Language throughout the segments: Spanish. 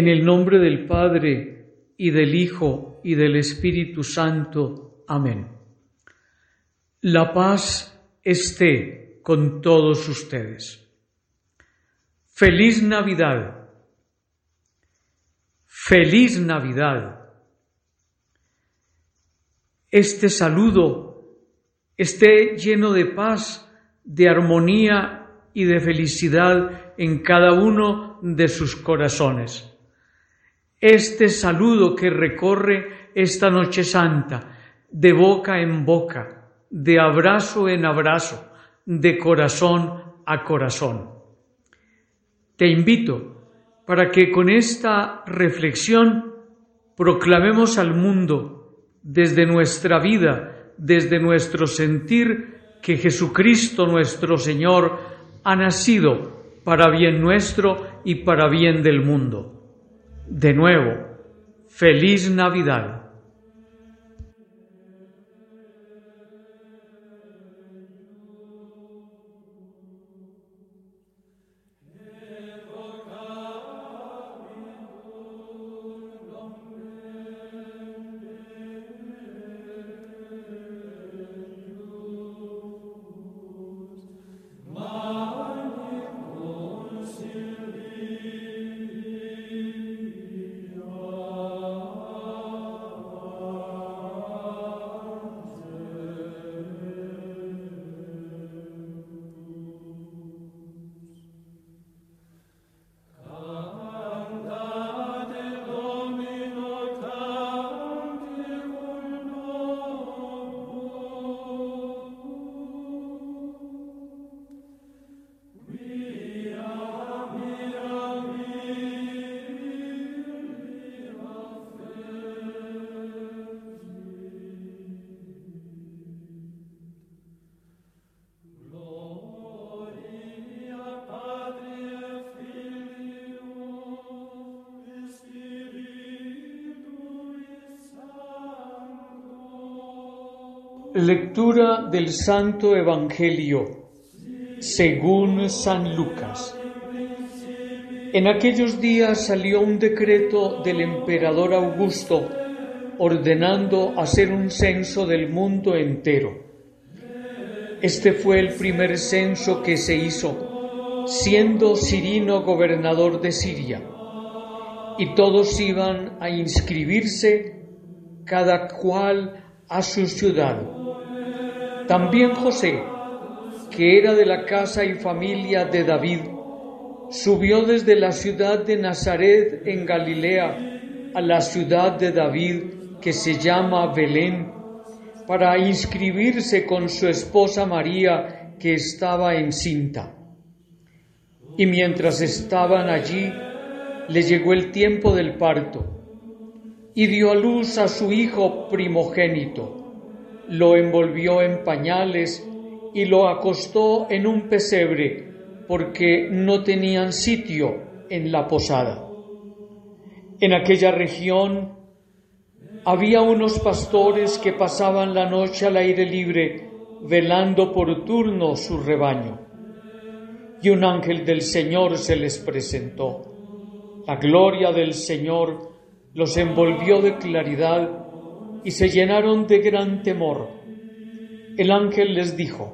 En el nombre del Padre y del Hijo y del Espíritu Santo. Amén. La paz esté con todos ustedes. Feliz Navidad. Feliz Navidad. Este saludo esté lleno de paz, de armonía y de felicidad en cada uno de sus corazones este saludo que recorre esta noche santa, de boca en boca, de abrazo en abrazo, de corazón a corazón. Te invito para que con esta reflexión proclamemos al mundo desde nuestra vida, desde nuestro sentir, que Jesucristo nuestro Señor ha nacido para bien nuestro y para bien del mundo. De nuevo, feliz Navidad. Lectura del Santo Evangelio según San Lucas. En aquellos días salió un decreto del emperador Augusto ordenando hacer un censo del mundo entero. Este fue el primer censo que se hizo, siendo Cirino gobernador de Siria, y todos iban a inscribirse, cada cual a su ciudad. También José, que era de la casa y familia de David, subió desde la ciudad de Nazaret en Galilea a la ciudad de David que se llama Belén, para inscribirse con su esposa María que estaba encinta. Y mientras estaban allí, le llegó el tiempo del parto y dio a luz a su hijo primogénito. Lo envolvió en pañales y lo acostó en un pesebre porque no tenían sitio en la posada. En aquella región había unos pastores que pasaban la noche al aire libre velando por turno su rebaño. Y un ángel del Señor se les presentó. La gloria del Señor los envolvió de claridad y se llenaron de gran temor. El ángel les dijo,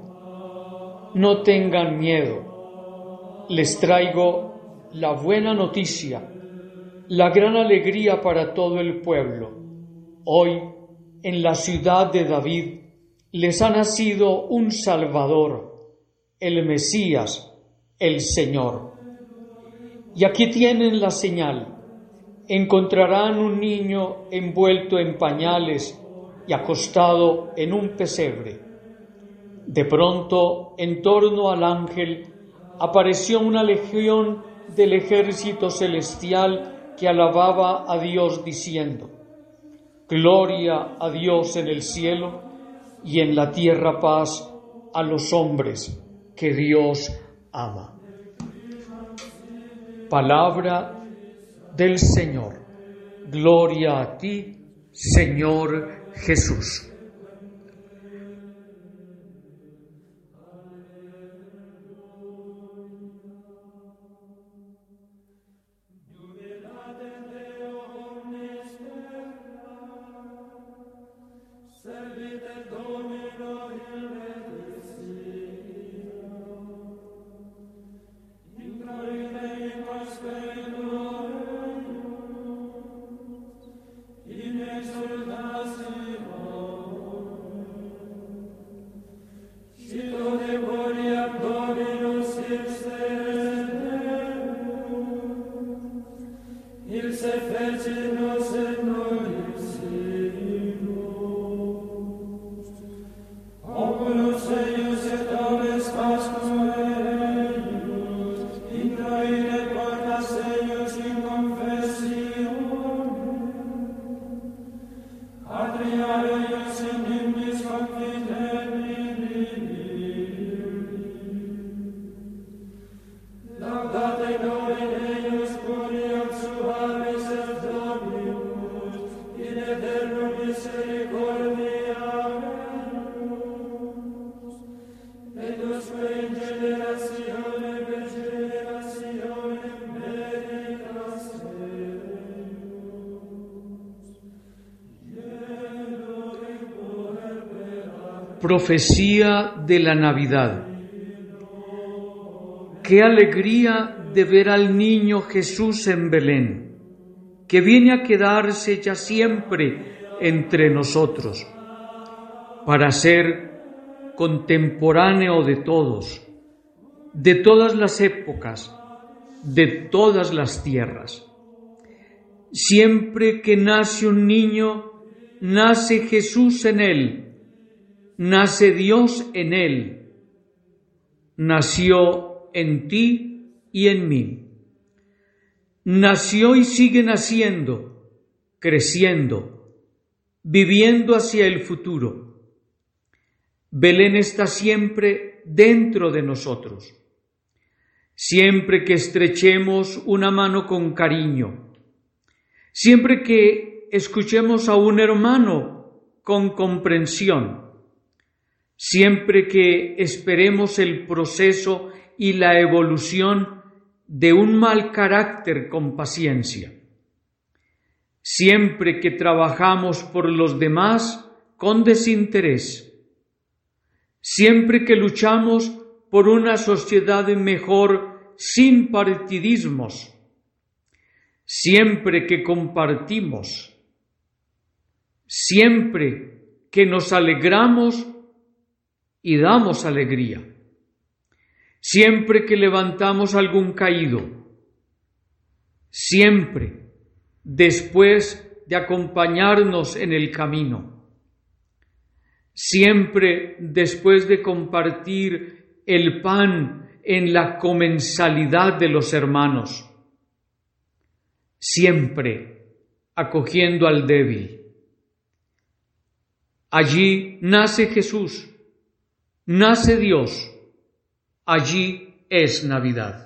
no tengan miedo, les traigo la buena noticia, la gran alegría para todo el pueblo. Hoy, en la ciudad de David, les ha nacido un Salvador, el Mesías, el Señor. Y aquí tienen la señal encontrarán un niño envuelto en pañales y acostado en un pesebre. De pronto, en torno al ángel, apareció una legión del ejército celestial que alababa a Dios diciendo, Gloria a Dios en el cielo y en la tierra paz a los hombres que Dios ama. Palabra del Señor. Gloria a ti, Señor Jesús. Profecía de la Navidad. Qué alegría de ver al niño Jesús en Belén, que viene a quedarse ya siempre entre nosotros, para ser contemporáneo de todos, de todas las épocas, de todas las tierras. Siempre que nace un niño, nace Jesús en él nace Dios en él, nació en ti y en mí, nació y sigue naciendo, creciendo, viviendo hacia el futuro. Belén está siempre dentro de nosotros. Siempre que estrechemos una mano con cariño, siempre que escuchemos a un hermano con comprensión, siempre que esperemos el proceso y la evolución de un mal carácter con paciencia, siempre que trabajamos por los demás con desinterés, siempre que luchamos por una sociedad mejor sin partidismos, siempre que compartimos, siempre que nos alegramos y damos alegría, siempre que levantamos algún caído, siempre después de acompañarnos en el camino, siempre después de compartir el pan en la comensalidad de los hermanos, siempre acogiendo al débil. Allí nace Jesús, nace Dios, allí es Navidad.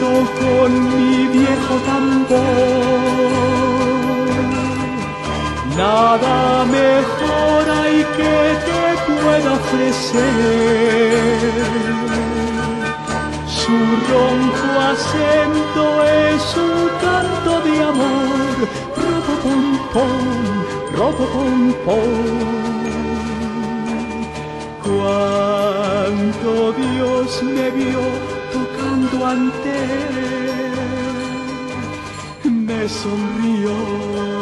Con mi viejo tambor. Nada mejor hay que te pueda ofrecer. Su ronco acento es un canto de amor. Pom, pom, robo pom Cuando Dios me vio ante me sonrió.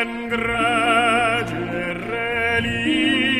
en grege religio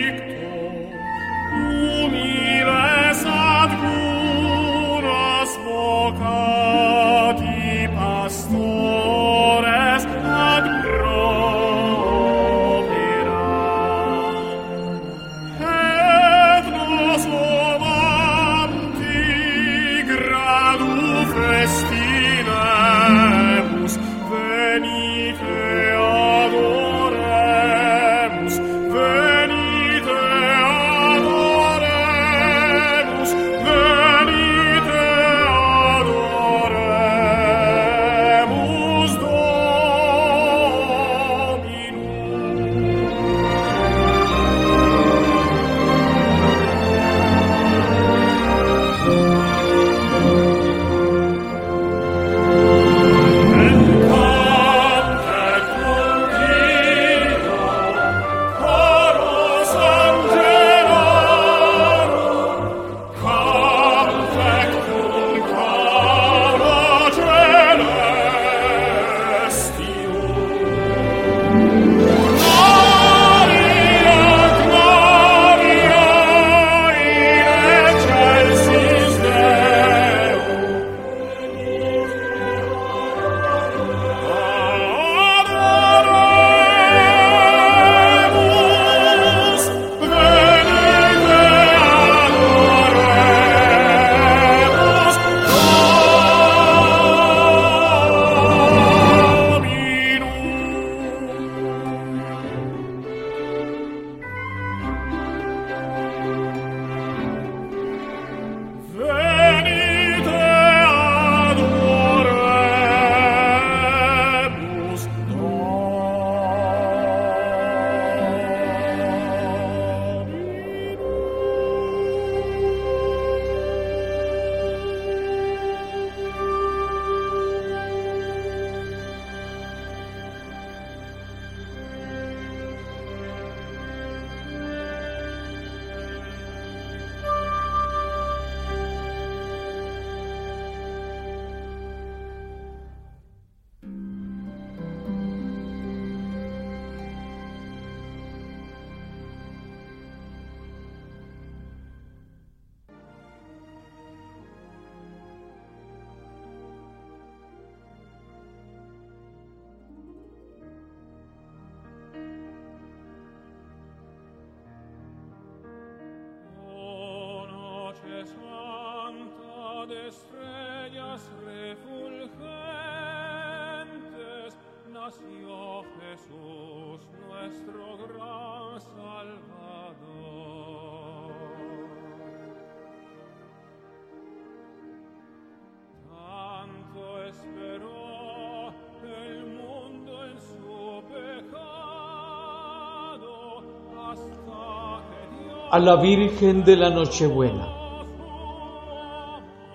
a la Virgen de la Nochebuena.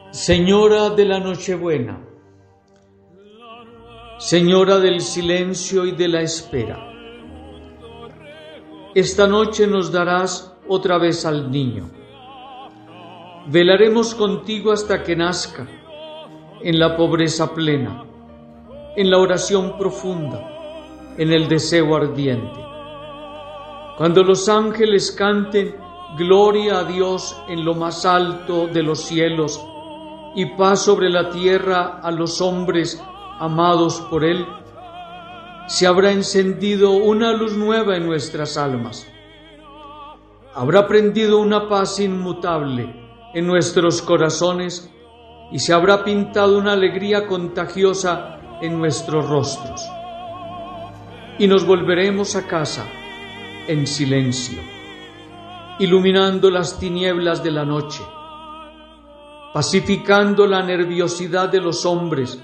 Señora de la Nochebuena, Señora del silencio y de la espera, esta noche nos darás otra vez al niño. Velaremos contigo hasta que nazca, en la pobreza plena, en la oración profunda, en el deseo ardiente. Cuando los ángeles canten Gloria a Dios en lo más alto de los cielos y paz sobre la tierra a los hombres amados por Él. Se habrá encendido una luz nueva en nuestras almas. Habrá prendido una paz inmutable en nuestros corazones y se habrá pintado una alegría contagiosa en nuestros rostros. Y nos volveremos a casa en silencio, iluminando las tinieblas de la noche, pacificando la nerviosidad de los hombres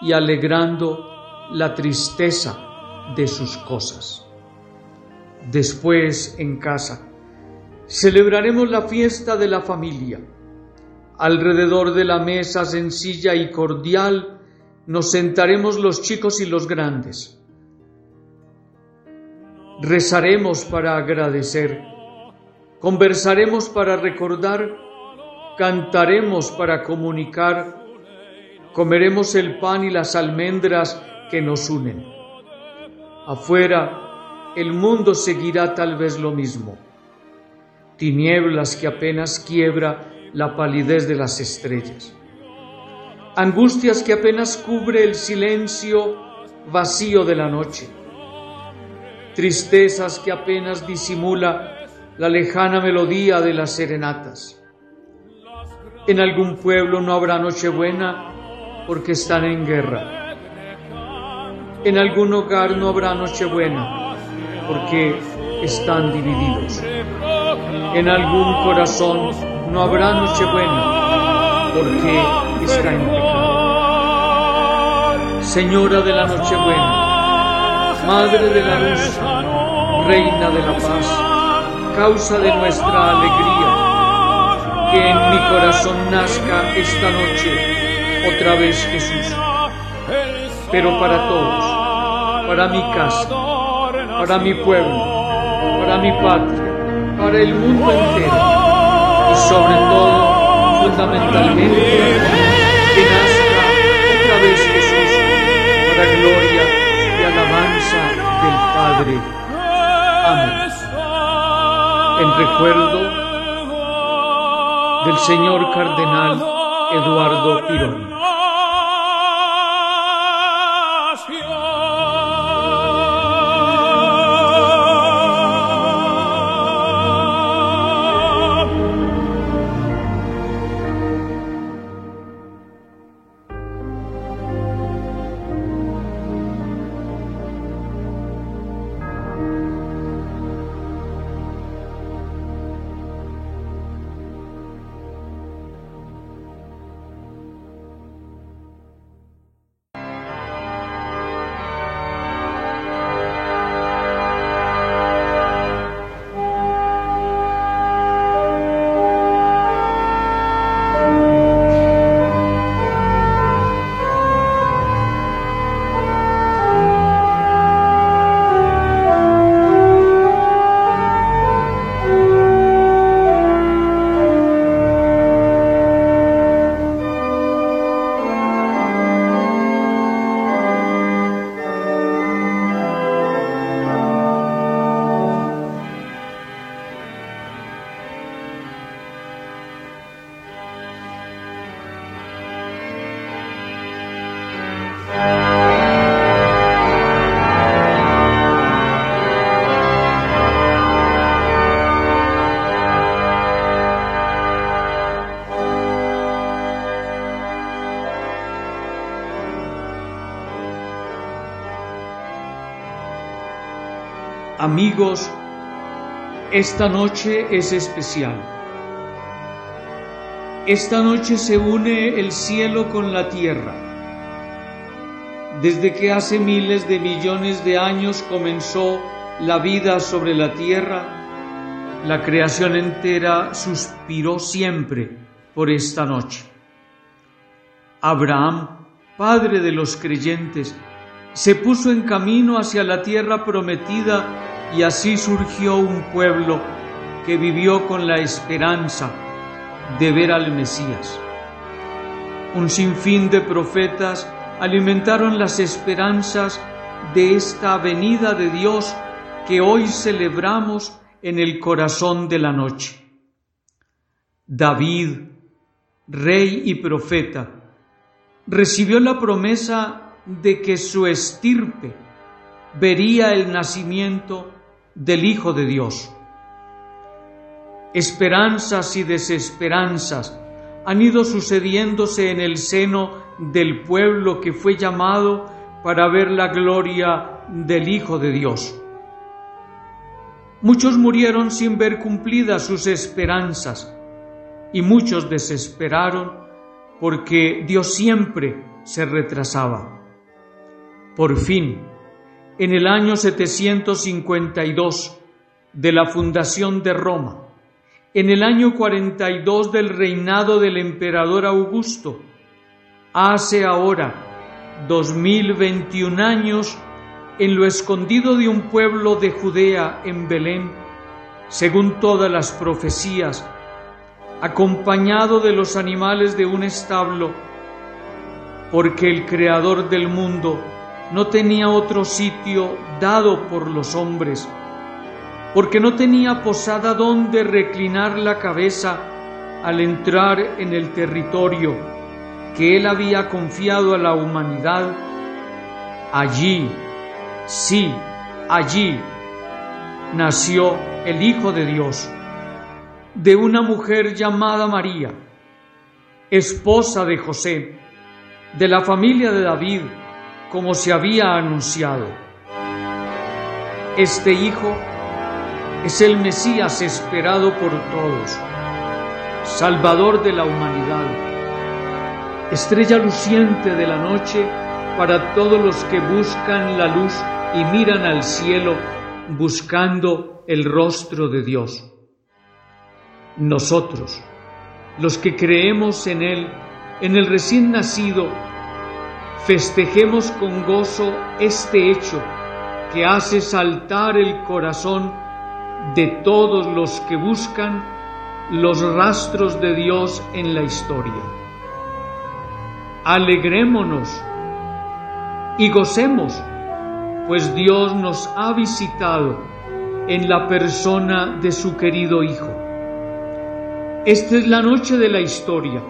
y alegrando la tristeza de sus cosas. Después, en casa, celebraremos la fiesta de la familia. Alrededor de la mesa sencilla y cordial nos sentaremos los chicos y los grandes. Rezaremos para agradecer, conversaremos para recordar, cantaremos para comunicar, comeremos el pan y las almendras que nos unen. Afuera, el mundo seguirá tal vez lo mismo. Tinieblas que apenas quiebra la palidez de las estrellas. Angustias que apenas cubre el silencio vacío de la noche. Tristezas que apenas disimula la lejana melodía de las serenatas. En algún pueblo no habrá Nochebuena porque están en guerra en algún hogar no habrá Nochebuena porque están divididos. En algún corazón no habrá Nochebuena porque está en pecado. Señora de la Nochebuena, Madre de la luz, Reina de la paz, causa de nuestra alegría, que en mi corazón nazca esta noche otra vez Jesús, pero para todos para mi casa, para mi pueblo, para mi patria, para el mundo entero y sobre todo, fundamentalmente, que nazca otra vez Jesús para gloria y alabanza del Padre. Amén. En recuerdo del señor cardenal Eduardo Pirón. Amigos, esta noche es especial. Esta noche se une el cielo con la tierra. Desde que hace miles de millones de años comenzó la vida sobre la tierra, la creación entera suspiró siempre por esta noche. Abraham, padre de los creyentes, se puso en camino hacia la tierra prometida y así surgió un pueblo que vivió con la esperanza de ver al Mesías. Un sinfín de profetas alimentaron las esperanzas de esta venida de Dios que hoy celebramos en el corazón de la noche. David, rey y profeta, recibió la promesa de que su estirpe vería el nacimiento del Hijo de Dios. Esperanzas y desesperanzas han ido sucediéndose en el seno del pueblo que fue llamado para ver la gloria del Hijo de Dios. Muchos murieron sin ver cumplidas sus esperanzas y muchos desesperaron porque Dios siempre se retrasaba. Por fin, en el año 752 de la fundación de Roma, en el año 42 del reinado del emperador Augusto, hace ahora 2021 años, en lo escondido de un pueblo de Judea en Belén, según todas las profecías, acompañado de los animales de un establo, porque el Creador del mundo no tenía otro sitio dado por los hombres, porque no tenía posada donde reclinar la cabeza al entrar en el territorio que él había confiado a la humanidad, allí, sí, allí nació el Hijo de Dios, de una mujer llamada María, esposa de José, de la familia de David, como se había anunciado. Este Hijo es el Mesías esperado por todos, Salvador de la humanidad, estrella luciente de la noche para todos los que buscan la luz y miran al cielo buscando el rostro de Dios. Nosotros, los que creemos en Él, en el recién nacido, festejemos con gozo este hecho que hace saltar el corazón de todos los que buscan los rastros de Dios en la historia. Alegrémonos y gocemos, pues Dios nos ha visitado en la persona de su querido Hijo. Esta es la noche de la historia.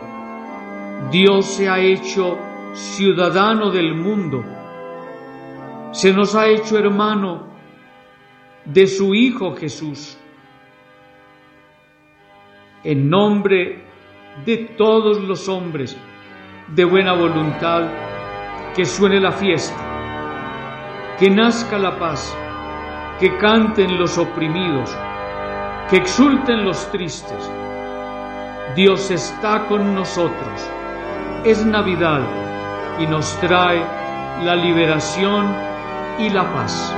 Dios se ha hecho ciudadano del mundo, se nos ha hecho hermano de su Hijo Jesús. En nombre de todos los hombres de buena voluntad, que suene la fiesta, que nazca la paz, que canten los oprimidos, que exulten los tristes. Dios está con nosotros. Es Navidad y nos trae la liberación y la paz.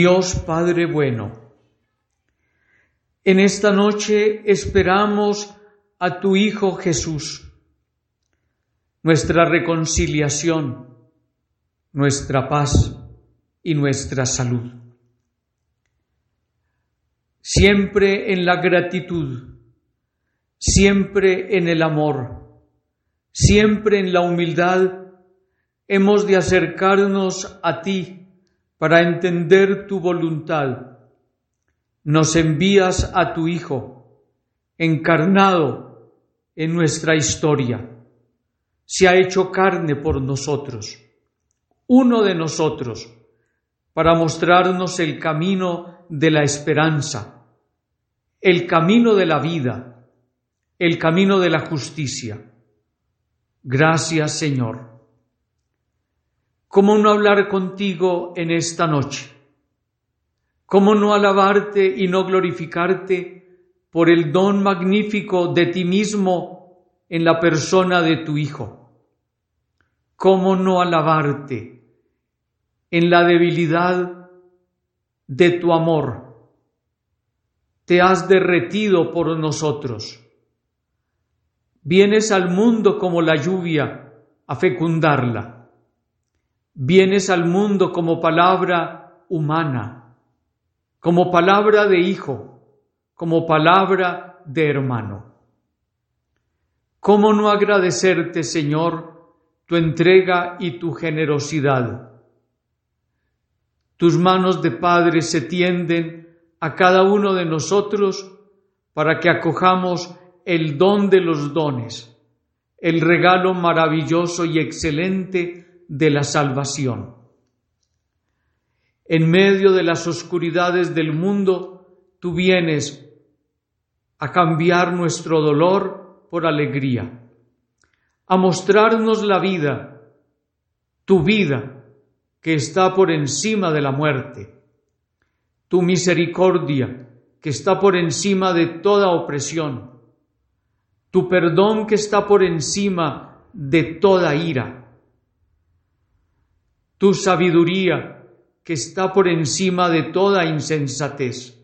Dios Padre bueno, en esta noche esperamos a tu Hijo Jesús, nuestra reconciliación, nuestra paz y nuestra salud. Siempre en la gratitud, siempre en el amor, siempre en la humildad, hemos de acercarnos a ti para entender tu voluntad. Nos envías a tu Hijo, encarnado en nuestra historia. Se ha hecho carne por nosotros, uno de nosotros, para mostrarnos el camino de la esperanza, el camino de la vida, el camino de la justicia. Gracias Señor. ¿Cómo no hablar contigo en esta noche? ¿Cómo no alabarte y no glorificarte por el don magnífico de ti mismo en la persona de tu Hijo? ¿Cómo no alabarte en la debilidad de tu amor? Te has derretido por nosotros. Vienes al mundo como la lluvia a fecundarla vienes al mundo como palabra humana, como palabra de hijo, como palabra de hermano. ¿Cómo no agradecerte, Señor, tu entrega y tu generosidad? Tus manos de Padre se tienden a cada uno de nosotros para que acojamos el don de los dones, el regalo maravilloso y excelente de la salvación. En medio de las oscuridades del mundo, tú vienes a cambiar nuestro dolor por alegría, a mostrarnos la vida, tu vida, que está por encima de la muerte, tu misericordia, que está por encima de toda opresión, tu perdón que está por encima de toda ira, tu sabiduría que está por encima de toda insensatez,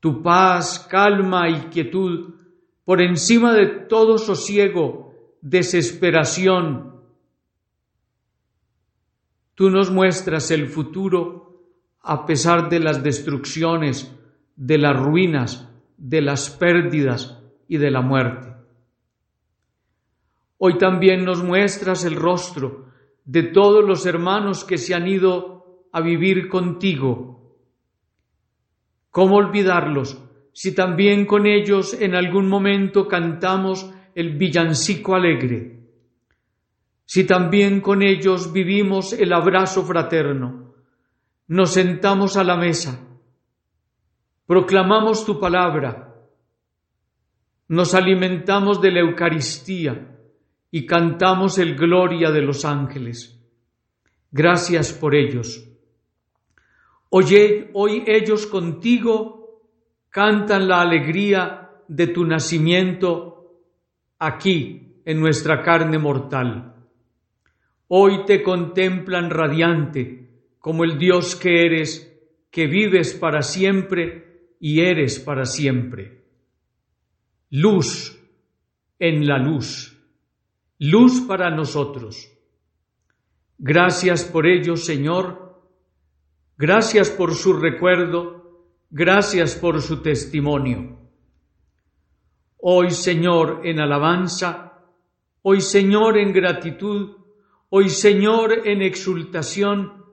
tu paz, calma y quietud por encima de todo sosiego, desesperación. Tú nos muestras el futuro a pesar de las destrucciones, de las ruinas, de las pérdidas y de la muerte. Hoy también nos muestras el rostro de todos los hermanos que se han ido a vivir contigo. ¿Cómo olvidarlos si también con ellos en algún momento cantamos el villancico alegre? Si también con ellos vivimos el abrazo fraterno, nos sentamos a la mesa, proclamamos tu palabra, nos alimentamos de la Eucaristía y cantamos el gloria de los ángeles. Gracias por ellos. Hoy, hoy ellos contigo cantan la alegría de tu nacimiento aquí en nuestra carne mortal. Hoy te contemplan radiante como el Dios que eres, que vives para siempre y eres para siempre luz en la luz, luz para nosotros. Gracias por ello, Señor, gracias por su recuerdo, gracias por su testimonio. Hoy, Señor, en alabanza, hoy, Señor, en gratitud, hoy, Señor, en exultación,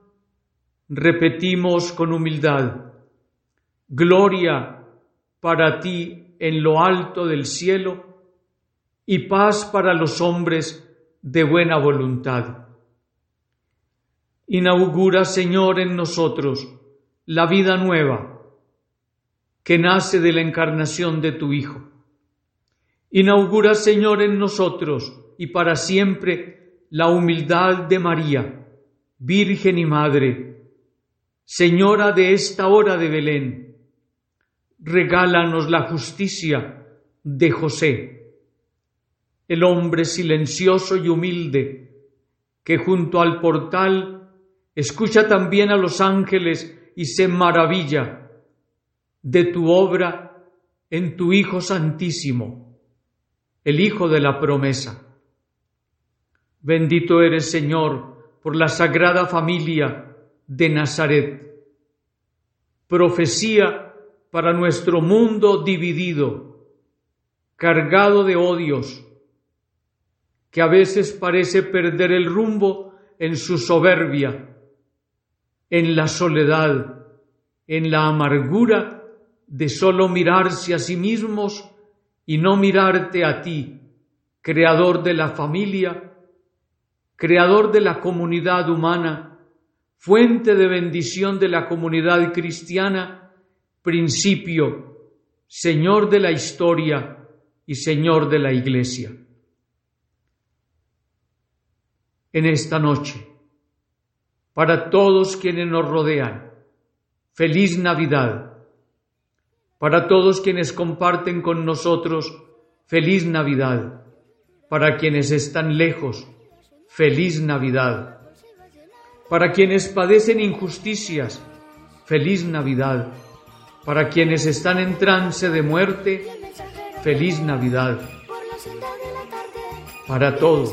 repetimos con humildad, Gloria para ti en lo alto del cielo y paz para los hombres de buena voluntad. Inaugura, Señor, en nosotros la vida nueva que nace de la encarnación de tu Hijo. Inaugura, Señor, en nosotros y para siempre la humildad de María, Virgen y Madre, Señora de esta hora de Belén, regálanos la justicia de José, el hombre silencioso y humilde, que junto al portal escucha también a los ángeles y se maravilla de tu obra en tu Hijo Santísimo, el Hijo de la promesa. Bendito eres, Señor, por la sagrada familia de Nazaret. Profecía para nuestro mundo dividido, cargado de odios, que a veces parece perder el rumbo en su soberbia, en la soledad, en la amargura de solo mirarse a sí mismos y no mirarte a ti, creador de la familia, creador de la comunidad humana, fuente de bendición de la comunidad cristiana, principio, Señor de la historia y Señor de la Iglesia. En esta noche, para todos quienes nos rodean, feliz Navidad. Para todos quienes comparten con nosotros, feliz Navidad. Para quienes están lejos, feliz Navidad. Para quienes padecen injusticias, feliz Navidad para quienes están en trance de muerte, feliz Navidad. Para todos,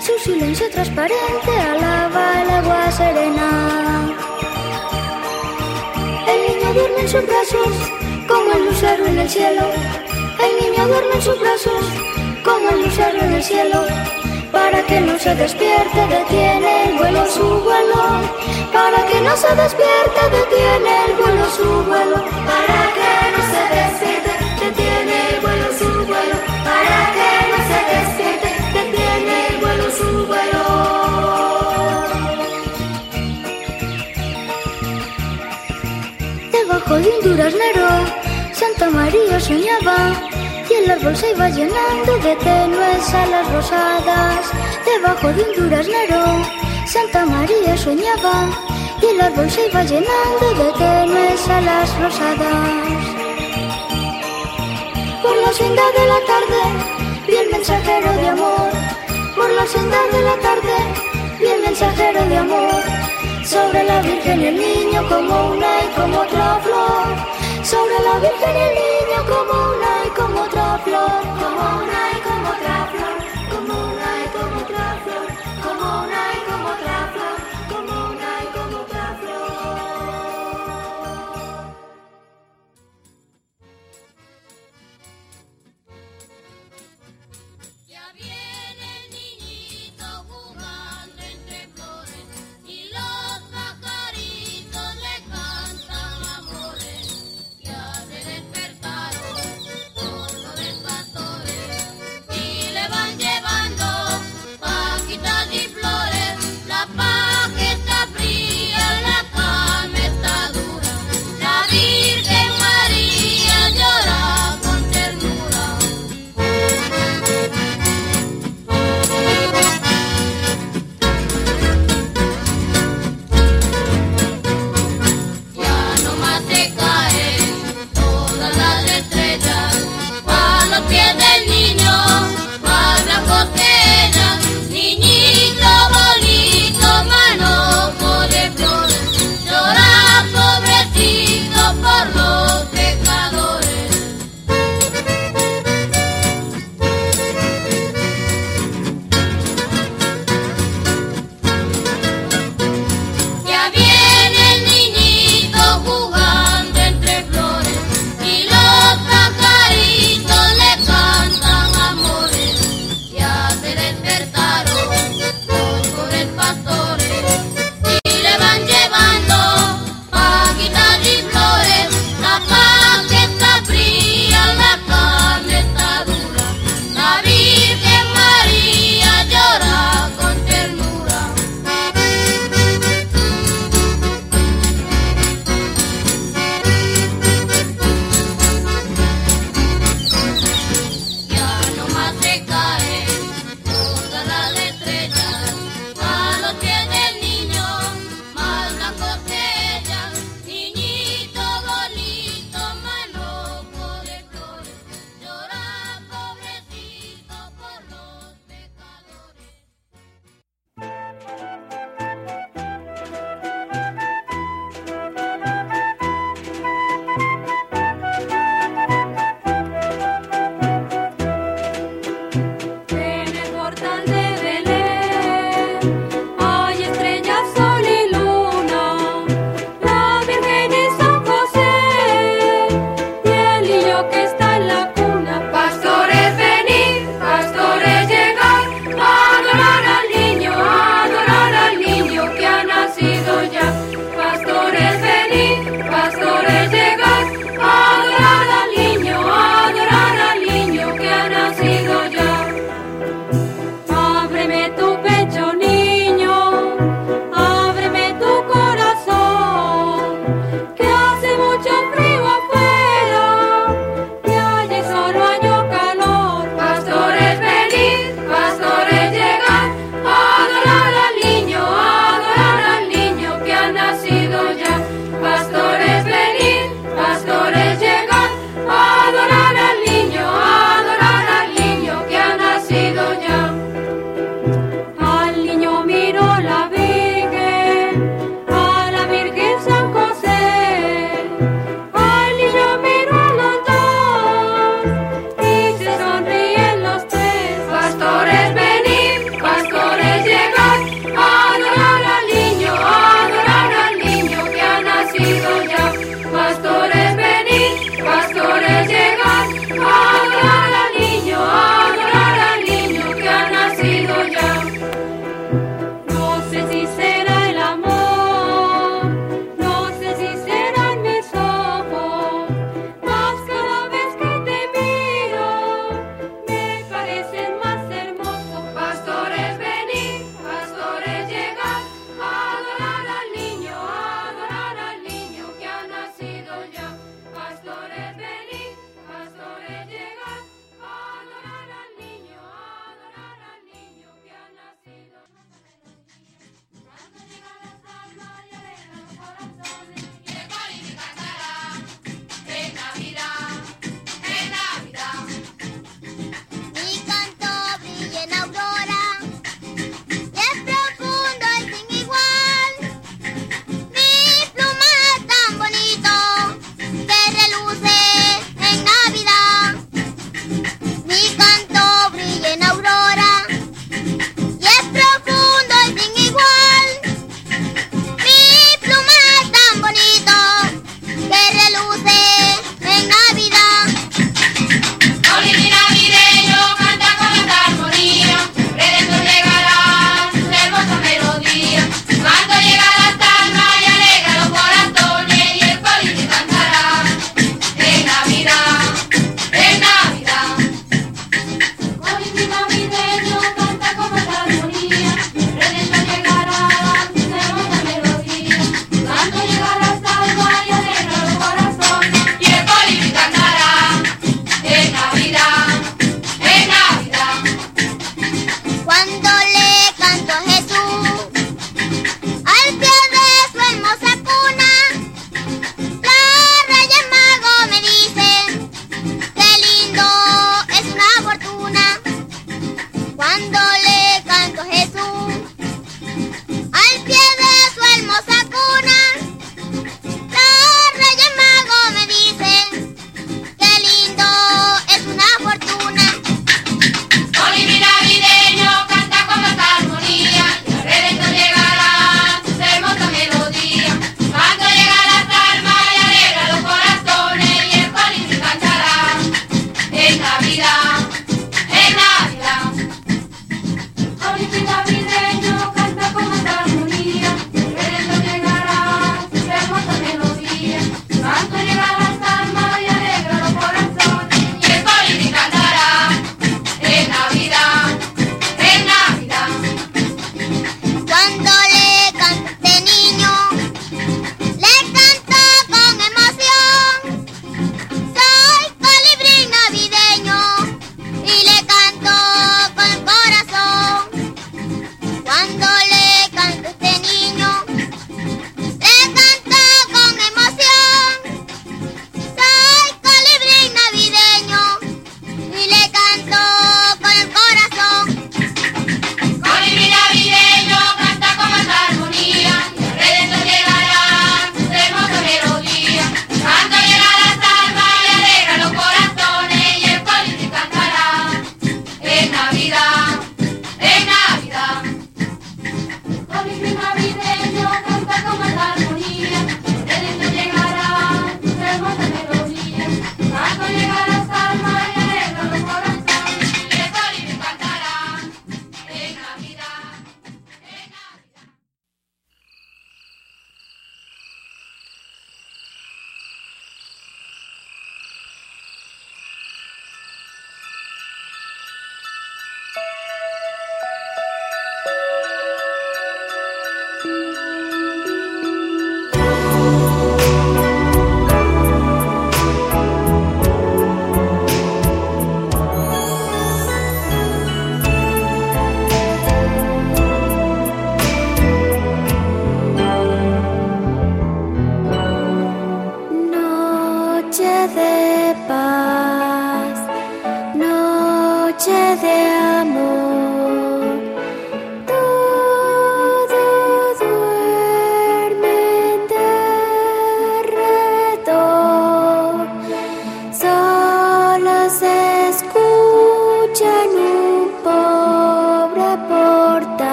su silencio transparente alaba el agua serena. El niño duerme en sus brazos, como el lucero en el cielo. El niño duerme en sus brazos, como el lucero en el cielo. Para que no se despierte, detiene el vuelo su vuelo. Para que no se despierte, detiene el vuelo su vuelo. Para que no se despierte, Debajo de un duraznero, Santa María soñaba y el árbol se iba llenando de tenues alas rosadas. Debajo de un duraznero, Santa María soñaba y el árbol se iba llenando de tenues alas rosadas. Por la senda de la tarde vi el mensajero de amor. Por la senda de la tarde vi el mensajero de amor sobre la Virgen y el niño como una y como otra flor, sobre la Virgen y el niño como una y como otra flor, como una y como otra flor.